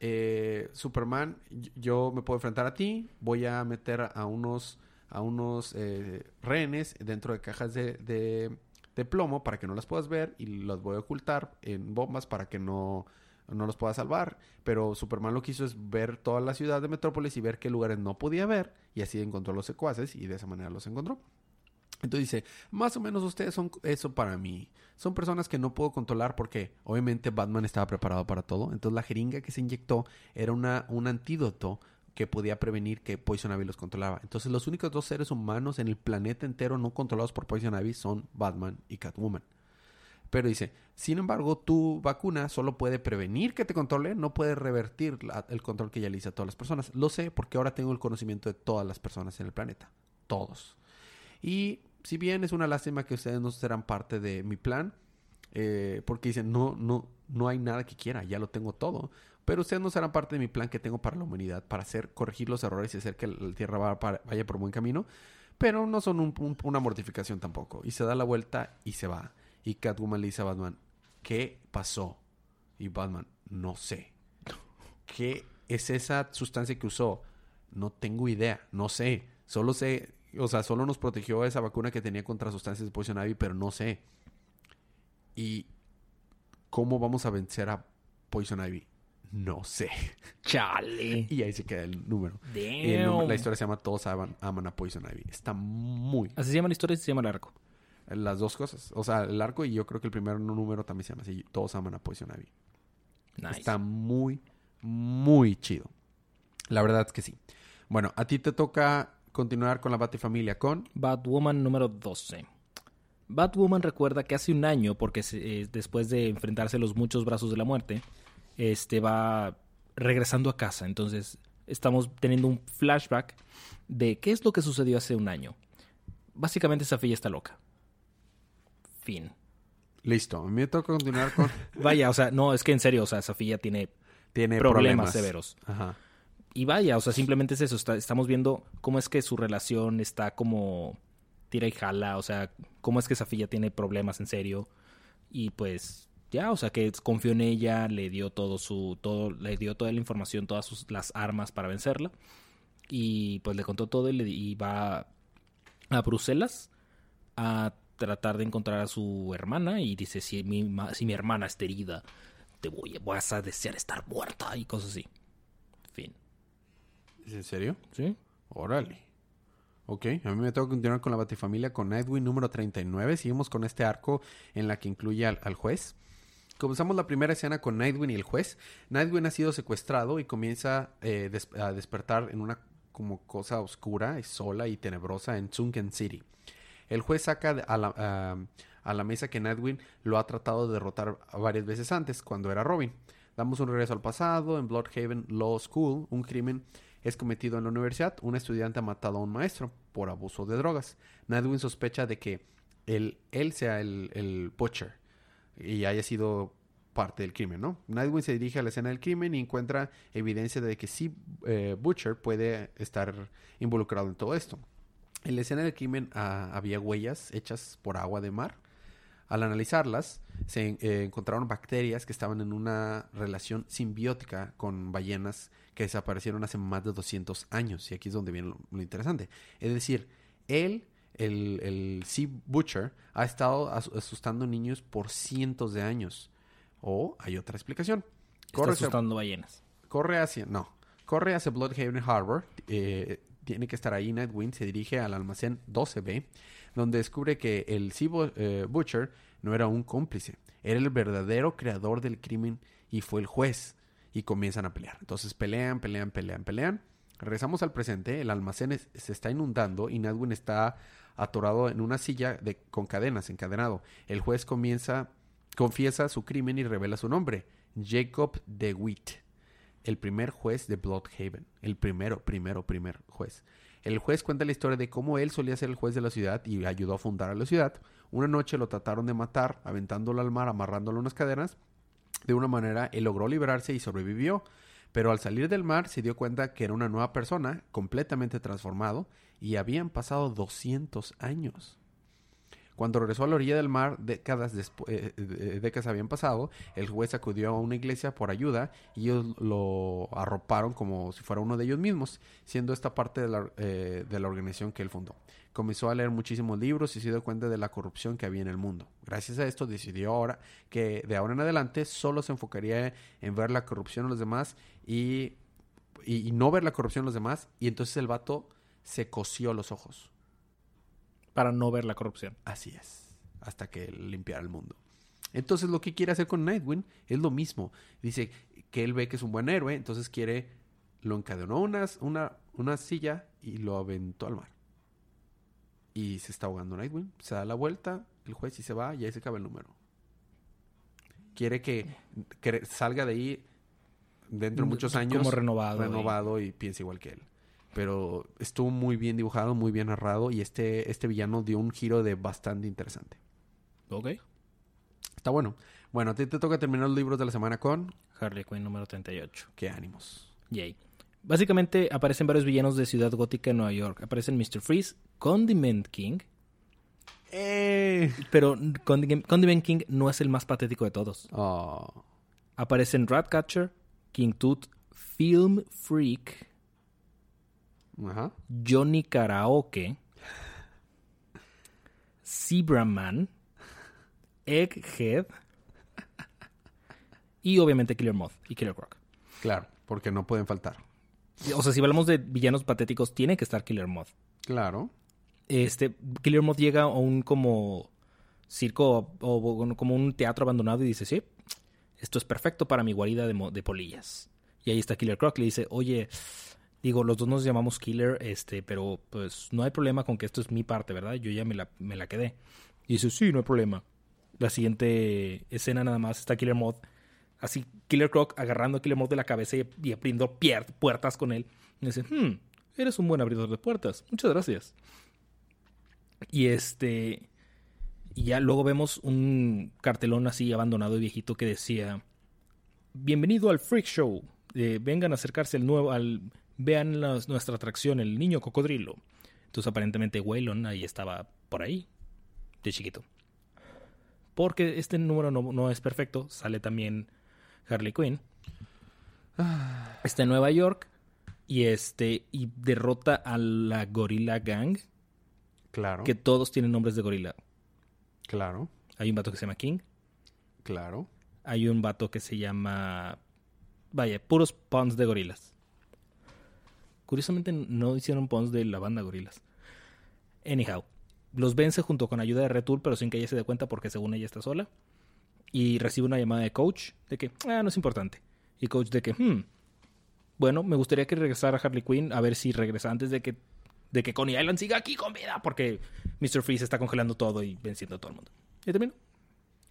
eh, Superman, yo me puedo enfrentar a ti. Voy a meter a unos, a unos eh, rehenes dentro de cajas de, de, de plomo para que no las puedas ver. Y los voy a ocultar en bombas para que no, no los pueda salvar. Pero Superman lo que hizo es ver toda la ciudad de Metrópolis y ver qué lugares no podía ver. Y así encontró los secuaces y de esa manera los encontró. Entonces dice, más o menos ustedes son eso para mí. Son personas que no puedo controlar porque obviamente Batman estaba preparado para todo. Entonces la jeringa que se inyectó era una, un antídoto que podía prevenir que Poison Ivy los controlaba. Entonces los únicos dos seres humanos en el planeta entero no controlados por Poison Ivy son Batman y Catwoman. Pero dice, sin embargo, tu vacuna solo puede prevenir que te controle, no puede revertir el control que ya le hice a todas las personas. Lo sé porque ahora tengo el conocimiento de todas las personas en el planeta. Todos. Y si bien es una lástima que ustedes no serán parte de mi plan, eh, porque dicen, no, no, no hay nada que quiera, ya lo tengo todo. Pero ustedes no serán parte de mi plan que tengo para la humanidad, para hacer, corregir los errores y hacer que la Tierra vaya por buen camino. Pero no son un- un- una mortificación tampoco. Y se da la vuelta y se va. Y Catwoman le dice a Batman, ¿qué pasó? Y Batman, no sé. ¿Qué es esa sustancia que usó? No tengo idea, no sé. Solo sé, o sea, solo nos protegió esa vacuna que tenía contra sustancias de Poison Ivy, pero no sé. ¿Y cómo vamos a vencer a Poison Ivy? No sé. Chale. Y ahí se queda el número. Damn. Y el número- la historia se llama Todos aman, aman a Poison Ivy. Está muy... Así se llama la historia y se llama el arco. Las dos cosas. O sea, el arco y yo creo que el primer número también se llama así. Todos aman a Poison Ivy. Nice. Está muy, muy chido. La verdad es que sí. Bueno, a ti te toca continuar con la Batifamilia con... Batwoman número 12. Batwoman recuerda que hace un año, porque eh, después de enfrentarse a los muchos brazos de la muerte, este va regresando a casa. Entonces, estamos teniendo un flashback de qué es lo que sucedió hace un año. Básicamente, Safilla está loca. Fin. Listo. A mí me toca continuar con... Vaya, o sea, no, es que en serio, o sea, Safilla tiene Tiene problemas, problemas, severos. Ajá. Y vaya, o sea, simplemente es eso. está- estamos viendo cómo es que su relación está como tira y jala. O sea, cómo es que Safilla tiene problemas en serio. Y pues, ya, o sea, que confió en ella, le dio todo su, todo, le dio toda la información, todas sus, las armas para vencerla. Y pues le contó todo y, le, y va a Bruselas a tratar de encontrar a su hermana. Y dice, si mi, si mi hermana está herida, te voy, vas a desear estar muerta y cosas así. Fin. ¿Es en serio? ¿Sí? Órale. Ok, a mí me tengo que continuar con la Batifamilia con Nightwing número 39. Seguimos con este arco en la que incluye al, al juez. Comenzamos la primera escena con Nightwing y el juez. Nightwing ha sido secuestrado y comienza eh, des- a despertar en una como cosa oscura, y sola y tenebrosa en Sunken City. El juez saca a la, a- a la mesa que Nightwing lo ha tratado de derrotar varias veces antes, cuando era Robin. Damos un regreso al pasado. En Bloodhaven Law School, un crimen es cometido en la universidad. Un estudiante ha matado a un maestro por abuso de drogas. Nightwing sospecha de que él, sea el, Butcher y haya sido parte del crimen, ¿no? Se dirige a la escena del crimen y encuentra evidencia de que sí eh, Butcher puede estar involucrado en todo esto. En la escena del crimen ah, había huellas hechas por agua de mar. Al analizarlas, se eh, encontraron bacterias que estaban en una relación simbiótica con ballenas que desaparecieron hace más de 200 años. Y aquí es donde viene lo, lo interesante. Es decir, él, el, el Sea Butcher, ha estado as- asustando niños por cientos de años. O hay otra explicación. Está Corre hacia- asustando ballenas. corre hacia, no, corre hacia Bloodhaven Harbor, eh, tiene que estar ahí, Nightwing se dirige al almacén 12B, donde descubre que el Sea eh, Butcher no era un cómplice, era el verdadero creador del crimen y fue el juez, y comienzan a pelear. Entonces pelean, pelean, pelean, pelean. Regresamos al presente, el almacén se está inundando y Nightwing está atorado en una silla de, con cadenas, encadenado. El juez comienza, confiesa su crimen y revela su nombre, Jacob DeWitt el primer juez de Bloodhaven. El primero, primero, primer juez. El juez cuenta la historia de cómo él solía ser el juez de la ciudad y ayudó a fundar a la ciudad. Una noche lo trataron de matar, aventándolo al mar, amarrándolo a unas cadenas. De una manera, él logró liberarse y sobrevivió. Pero al salir del mar se dio cuenta que era una nueva persona, completamente transformado, y habían pasado 200 años. Cuando regresó a la orilla del mar, décadas, despu- eh, eh, décadas habían pasado, el juez acudió a una iglesia por ayuda y ellos lo arroparon como si fuera uno de ellos mismos, siendo esta parte de la, eh, de la organización que él fundó. Comenzó a leer muchísimos libros y se dio cuenta de la corrupción que había en el mundo. Gracias a esto decidió ahora que de ahora en adelante solo se enfocaría en ver la corrupción en los demás y, y, y no ver la corrupción en los demás y entonces el vato se cosió los ojos. Para no ver la corrupción. Así es. Hasta que limpiara el mundo. Entonces lo que quiere hacer con Nightwing es lo mismo. Dice que él ve que es un buen héroe, entonces quiere... Lo encadenó a unas- una, una silla y lo aventó al mar. Y se está ahogando Nightwing. Se da la vuelta, el juez y se va y ahí se acaba el número. Quiere que, que salga de ahí dentro de muchos años. Como renovado. renovado y piensa igual que él. Pero estuvo muy bien dibujado, muy bien narrado y este, este villano dio un giro de bastante interesante. y- Ok. Está bueno. Bueno, a ti te toca terminar los libros de la semana con... Harley Quinn número 38. ¿Qué ánimos? Yay. Básicamente aparecen varios villanos de Ciudad Gótica en Nueva York. Aparecen Mr. Freeze, Condiment King. ¡Eh! Pero Condiment, Condiment King no es el más patético de todos. Oh. Aparecen Ratcatcher, King Tooth, Film Freak. Johnny Karaoke, Zebraman, Egghead y obviamente Killer Moth y Killer Croc. Claro, porque no pueden faltar. O sea, si hablamos de villanos patéticos, tiene que estar Killer Moth. Claro. Este, Killer Moth llega a un como circo o, o como un teatro abandonado y dice, sí, esto es perfecto para mi guarida de, de polillas. Y ahí está Killer Croc, le dice, oye, digo, los dos nos llamamos Killer, este, pero pues no hay problema con que esto es mi parte, ¿verdad? Yo ya me la, me la quedé. Y dice, sí, no hay problema. La siguiente escena nada más está Killer Moth, así Killer Croc agarrando a Killer Moth de la cabeza y, abriendo puertas con él. Y dice, hmm, eres un buen abridor de puertas, muchas gracias. Y este. Y ya luego vemos un cartelón así abandonado y viejito que decía: Bienvenido al Freak Show. Eh, vengan a acercarse al nuevo. al Vean nuestra atracción, el niño cocodrilo. Entonces, aparentemente, Waylon ahí estaba por ahí, de chiquito. Porque este número no, no es perfecto. Sale también Harley Quinn. Está en Nueva York. Y este. Y derrota a la Gorilla Gang Claro. que todos tienen nombres de gorila. Claro. Hay un vato que se llama King, Claro. hay un vato que se llama... Vaya, puros puns de gorilas. Curiosamente no hicieron puns de la banda gorilas. Anyhow, los vence junto con ayuda de Retool, pero sin que ella se dé cuenta porque según ella está sola. Y recibe una llamada de coach de que, ah, no es importante. Y coach de que, hmm, bueno, me gustaría que regresara Harley Quinn a ver si regresa antes de que, de que Coney Island siga aquí con vida, porque Mr. Freeze está congelando todo y venciendo a todo el mundo. Y termino.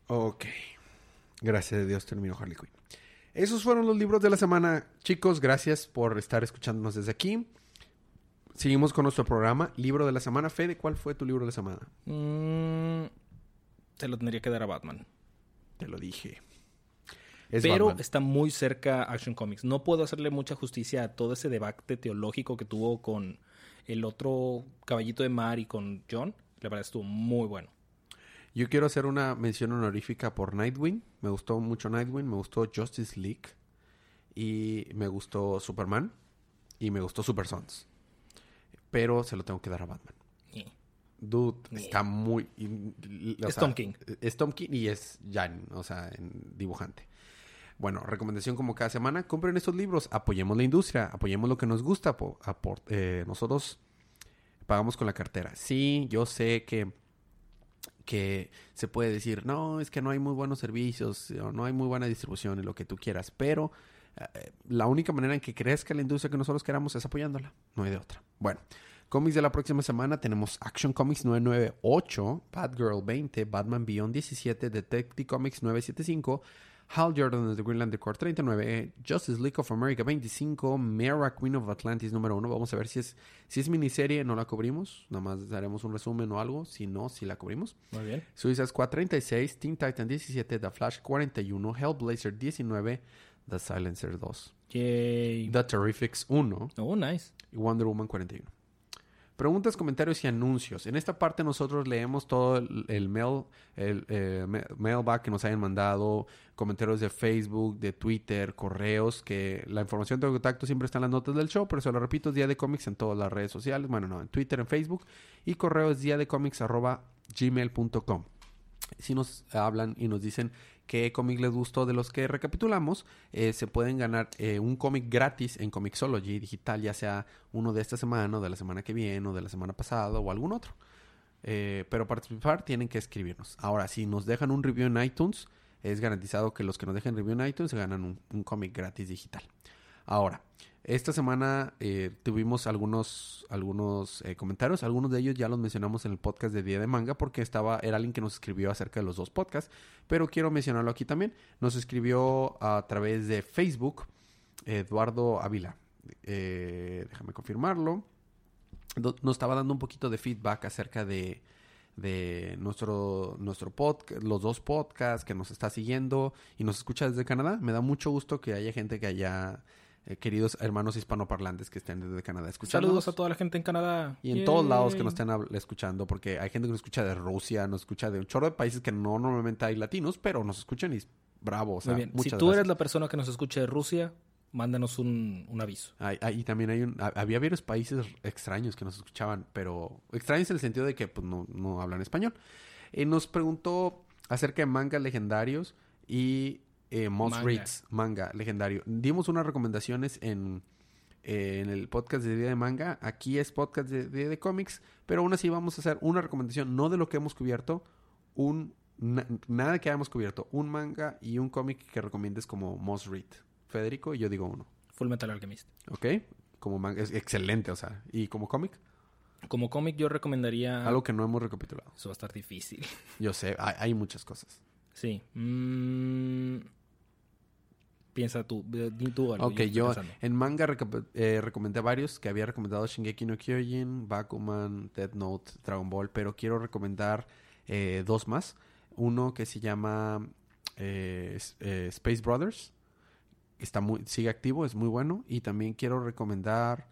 Ok. Gracias a Dios terminó Harley Quinn. Esos fueron los libros de la semana. Chicos, gracias por estar escuchándonos desde aquí. Seguimos con nuestro programa. Libro de la semana. Fede, ¿cuál fue tu libro de la semana? Mm, se lo tendría que dar a Batman. Te lo dije. Es Pero Batman. está muy cerca Action Comics. No puedo hacerle mucha justicia a todo ese debate teológico que tuvo con el otro caballito de mar y con John. La verdad estuvo muy bueno. Yo quiero hacer una mención honorífica por Nightwing. Me gustó mucho Nightwing. Me gustó Justice League. Y me gustó Superman. Y me gustó Super Sons. Pero se lo tengo que dar a Batman. Dude, Yeah. está muy... Es sea, Tom King. Es Tom King y es Jan, o sea, en dibujante. Bueno, recomendación como cada semana, compren estos libros, apoyemos la industria, apoyemos lo que nos gusta. po- eh, nosotros pagamos con la cartera. Sí, yo sé que, que se puede decir, no, es que no hay muy buenos servicios, o no hay muy buena distribución y lo que tú quieras, pero eh, la única manera en que crezca la industria que nosotros queramos es apoyándola, no hay de otra. Bueno, cómics de la próxima semana tenemos Action Comics 998, Batgirl 20, Batman Beyond 17, Detective Comics 975, Hal Jordan and the Green Lantern Corps 39, Justice League of America 25, Mera Queen of Atlantis número 1. Vamos a ver si es, si es miniserie, no la cubrimos. Nada más daremos un resumen o algo. Si no, si la cubrimos. Muy bien. Suicide Squad 36, Teen Titan 17, The Flash 41, Hellblazer 19, The Silencer 2, Yay. The Terrifics 1 Oh, nice. y Wonder Woman 41. Preguntas, comentarios y anuncios. En esta parte nosotros leemos todo el, mail, el eh, ma- mailback que nos hayan mandado, comentarios de Facebook, de Twitter, correos, que la información de contacto siempre está en las notas del show, pero se lo repito, es Día de Cómics en todas las redes sociales, bueno, no, en Twitter, en Facebook, y correo es día de gmail.com. Si nos hablan y nos dicen qué cómic les gustó de los que recapitulamos, eh, se pueden ganar eh, un cómic gratis en Comixology digital, ya sea uno de esta semana, o de la semana que viene, o de la semana pasada, o algún otro. Eh, pero para participar tienen que escribirnos. Ahora, si nos dejan un review en iTunes, es garantizado que los que nos dejen review en iTunes se ganan un, un cómic gratis digital. Ahora, esta semana eh, tuvimos algunos, algunos eh, comentarios. Algunos de ellos ya los mencionamos en el podcast de Día de Manga porque estaba, era alguien que nos escribió acerca de los dos podcasts. Pero quiero mencionarlo aquí también. Nos escribió a través de Facebook Eduardo Ávila. Eh, déjame confirmarlo. Nos estaba dando un poquito de feedback acerca de, de nuestro, nuestro podcast, los dos podcasts que nos está siguiendo y nos escucha desde Canadá. Me da mucho gusto que haya gente que haya, eh, queridos hermanos hispanoparlantes que estén desde Canadá escuchando. Saludos a toda la gente en Canadá. Y en todos lados que nos estén escuchando, porque hay gente que nos escucha de Rusia, nos escucha de un chorro de países que no normalmente hay latinos, pero nos escuchan y bravo. O sea, Muy bien. Si tú eres la persona que nos escucha de Rusia, mándanos un, un aviso. Y también hay un, ha- había varios países extraños que nos escuchaban, pero extraños en el sentido de que pues, no, no hablan español. Eh, nos preguntó acerca de mangas legendarios y eh, most Manga. reads, manga legendario. Dimos unas recomendaciones en, eh, en el podcast de Día de Manga. Aquí es podcast de Día de Cómics, pero aún así vamos a hacer una recomendación, no de lo que hemos cubierto, un na- nada que hayamos cubierto, un manga y un cómic que recomiendes como most read. Federico, y yo digo uno. Full Metal Alchemist. ¿Ok? Como manga, es excelente, o sea. ¿Y como cómic? Como cómic yo recomendaría... Algo que no hemos recapitulado. Eso va a estar difícil. Yo sé, hay, hay muchas cosas. Sí. Mm, Piensa tú. Di tú algo. ok, yo en manga eh, recomendé varios que había recomendado Shingeki no Kyojin, Bakuman, Death Note, Dragon Ball, pero quiero recomendar eh, dos más. Uno que se llama eh, eh, Space Brothers. Está muy, sigue activo, es muy bueno. Y también quiero recomendar.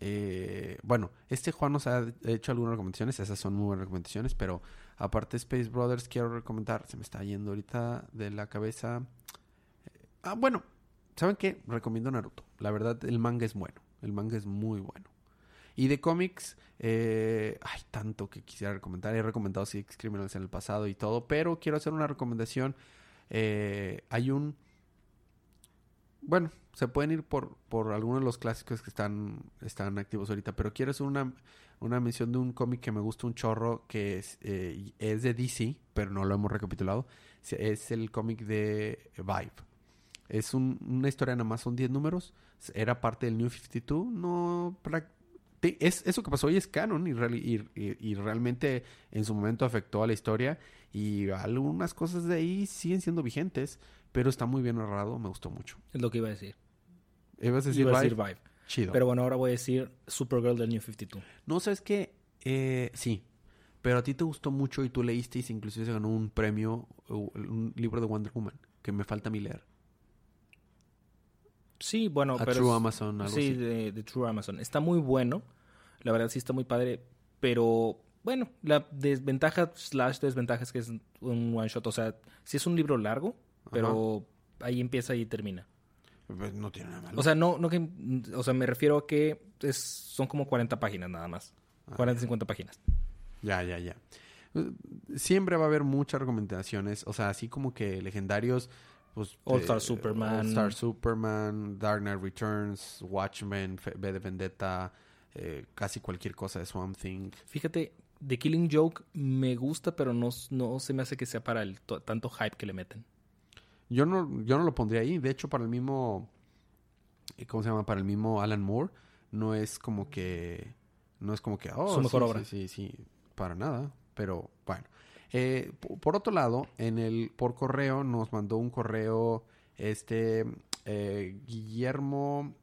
eh, bueno, este Juan nos ha hecho algunas recomendaciones, esas son muy buenas recomendaciones, pero aparte Space Brothers, quiero recomendar, se me está yendo ahorita de la cabeza. Ah, bueno, ¿saben qué? Recomiendo Naruto. La verdad, el manga es bueno. El manga es muy bueno. Y de cómics, eh, hay tanto que quisiera recomendar. He recomendado Six Criminals en el pasado y todo, pero quiero hacer una recomendación. Eh, hay un... Bueno, se pueden ir por, por algunos de los clásicos que están, están activos ahorita, pero quiero hacer una, una mención de un cómic que me gusta un chorro, que es, eh, es de DC, pero no lo hemos recapitulado. Es el cómic de Vibe. Es un- una historia nada más, son 10 números. Era parte del New 52. No. Es, eso que pasó hoy es canon y, reali- y- y- y realmente en su momento afectó a la historia. Y algunas cosas de ahí siguen siendo vigentes, pero está muy bien narrado. Me gustó mucho. Es lo que iba a decir. ¿Ibas a decir, Iba a decir Vibe? Vibe. Chido. Pero bueno, ahora voy a decir Supergirl del New 52. No, ¿sabes qué? Eh, sí. Pero a ti te gustó mucho y tú leíste y inclusive se ganó un premio, un libro de Wonder Woman, que me falta a mí leer. Sí, bueno, a pero... True es- Amazon, algo sí, así. de, de True Amazon. Está muy bueno. La verdad sí está muy padre. Pero bueno, la desventaja slash desventaja es que es un one shot. O sea, sí es un libro largo, pero ahí empieza y termina. Pues no tiene nada malo. O sea, no, no que... O sea, me refiero a que es, son como 40 páginas nada más. Ah, 40, 50 páginas. Ya, ya, ya. Siempre va a haber muchas recomendaciones. O sea, así como que legendarios. Pues, All eh, Star Superman. All Star Superman, Dark Knight Returns, Watchmen, V de Vendetta, eh, casi cualquier cosa de Swamp Thing. Fíjate, The Killing Joke me gusta, pero no, no se me hace que sea para el to- tanto hype que le meten. Yo no, yo no lo pondría ahí. De hecho, para el mismo. eh, ¿Cómo se llama? Para el mismo Alan Moore. No es como que. No es como que. Oh, Su mejor sí, obra. Sí, sí, sí. Para nada. Pero bueno. Eh, por otro lado, en el por correo nos mandó un correo este eh, Guillermo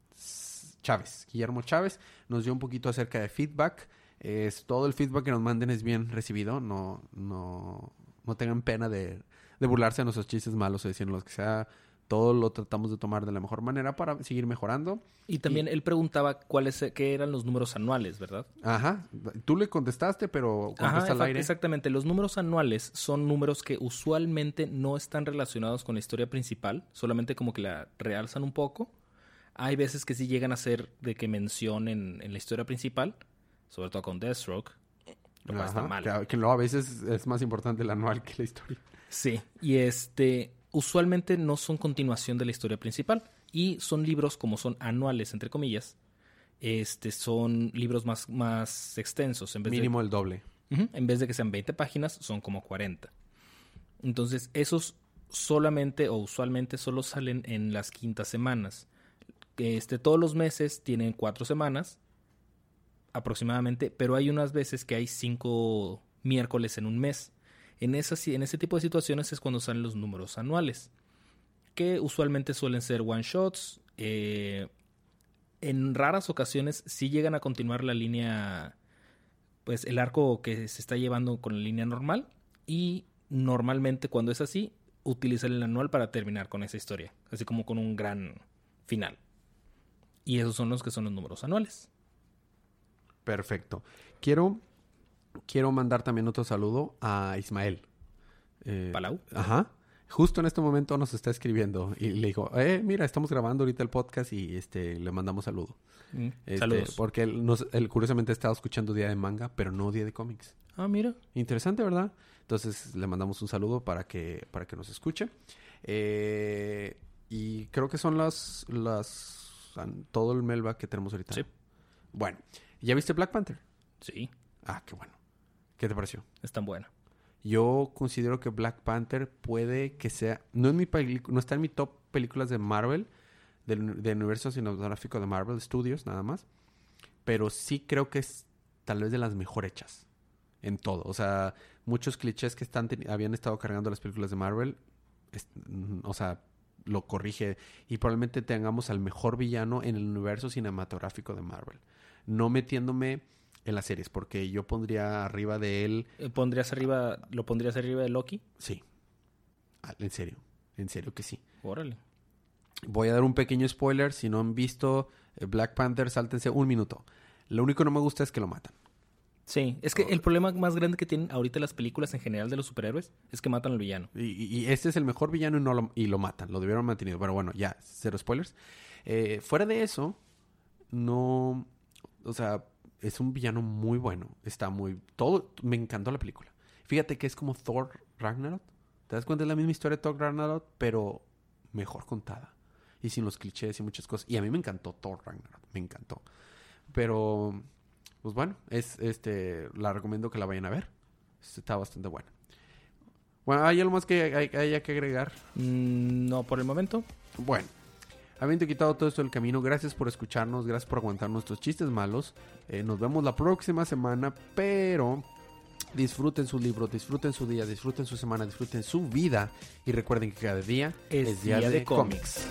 Chávez. Guillermo Chávez nos dio un poquito acerca de feedback. Es todo el feedback que nos manden es bien recibido. No, no, no tengan pena de, de burlarse de nuestros chistes malos o decir lo que sea. Todo lo tratamos de tomar de la mejor manera para seguir mejorando. Y también él preguntaba cuáles qué eran los números anuales, ¿verdad? Ajá. Tú le contestaste, pero contesta al aire. exactamente. Los números anuales son números que usualmente no están relacionados con la historia principal, solamente como que la realzan un poco. Hay veces que sí llegan a ser de que mencionen en la historia principal, sobre todo con Deathstroke, lo cual está mal. Que, que luego a veces es más importante el anual que la historia. Sí, y este usualmente no son continuación de la historia principal y son libros como son anuales entre comillas. Este son libros más, más extensos en vez de Mínimo el doble. En vez de que sean 20 páginas, son como 40. Entonces, esos solamente o usualmente solo salen en las quintas semanas. Este, todos los meses tienen cuatro semanas aproximadamente, pero hay unas veces que hay cinco miércoles en un mes. En, esas, en ese tipo de situaciones es cuando salen los números anuales, que usualmente suelen ser one shots. eh, en raras ocasiones sí llegan a continuar la línea pues el arco que se está llevando con la línea normal y normalmente cuando es así utiliza el anual para terminar con esa historia, así como con un gran final. Y esos son los que son los números anuales. Perfecto. Quiero, quiero mandar también otro saludo a Ismael. Eh, Palau. Ajá. justo en este momento nos está escribiendo y le dijo, eh, mira, estamos grabando ahorita el podcast y este le mandamos saludo. Mm, Este, Saludos. Porque él, nos- él curiosamente ha estado escuchando Día de Manga, pero no Día de Cómics. Ah, mira. Interesante, ¿verdad? Entonces le mandamos un saludo para que, para que nos escuche. Eh, y creo que son las, las todo el Melba que tenemos ahorita. Sí. Bueno, ¿ya viste Black Panther? Sí, Ah, qué bueno. ¿Qué te pareció? es tan buena. Yo considero que Black Panther puede que sea, no es mi no está en mi top películas de Marvel, del, del universo cinematográfico de Marvel Studios, nada más. Pero sí creo que es tal vez de las mejor hechas en todo. O sea, muchos clichés que están habían estado cargando las películas de Marvel, es- o sea, lo corrige y probablemente tengamos al mejor villano en el universo cinematográfico de Marvel. No metiéndome en las series, porque yo pondría arriba de él Eh, ¿Pondrías arriba, ¿Lo pondrías arriba de Loki? Sí. Ah, En serio. En serio que sí. Órale. Voy a dar un pequeño spoiler. Si no han visto eh, Black Panther, sáltense un minuto. Lo único que no me gusta es que lo matan. Sí, es que el problema más grande que tienen ahorita las películas en general de los superhéroes es que matan al villano. Y este es el mejor villano y, no lo, y lo matan. Lo debieron mantenido. Pero bueno, ya, cero spoilers. Eh, fuera de eso, no... O sea, es un villano muy bueno. Está muy... Todo... Me encantó la película. Fíjate que es como Thor Ragnarok. ¿Te das cuenta? Es la misma historia de Thor Ragnarok, pero mejor contada. Y sin los clichés y muchas cosas. Y a mí me encantó Thor Ragnarok. Me encantó. Pero... Pues bueno, es este... La recomiendo que la vayan a ver. Está bastante buena. Bueno, ¿hay algo más que hay- haya que agregar? Mm, no, por el momento. Bueno, habiendo quitado todo esto del camino, gracias por escucharnos, gracias por aguantar nuestros chistes malos. Eh, nos vemos la próxima semana, pero disfruten su libro, disfruten su día, disfruten su semana, disfruten su vida y recuerden que cada día Es día de cómics.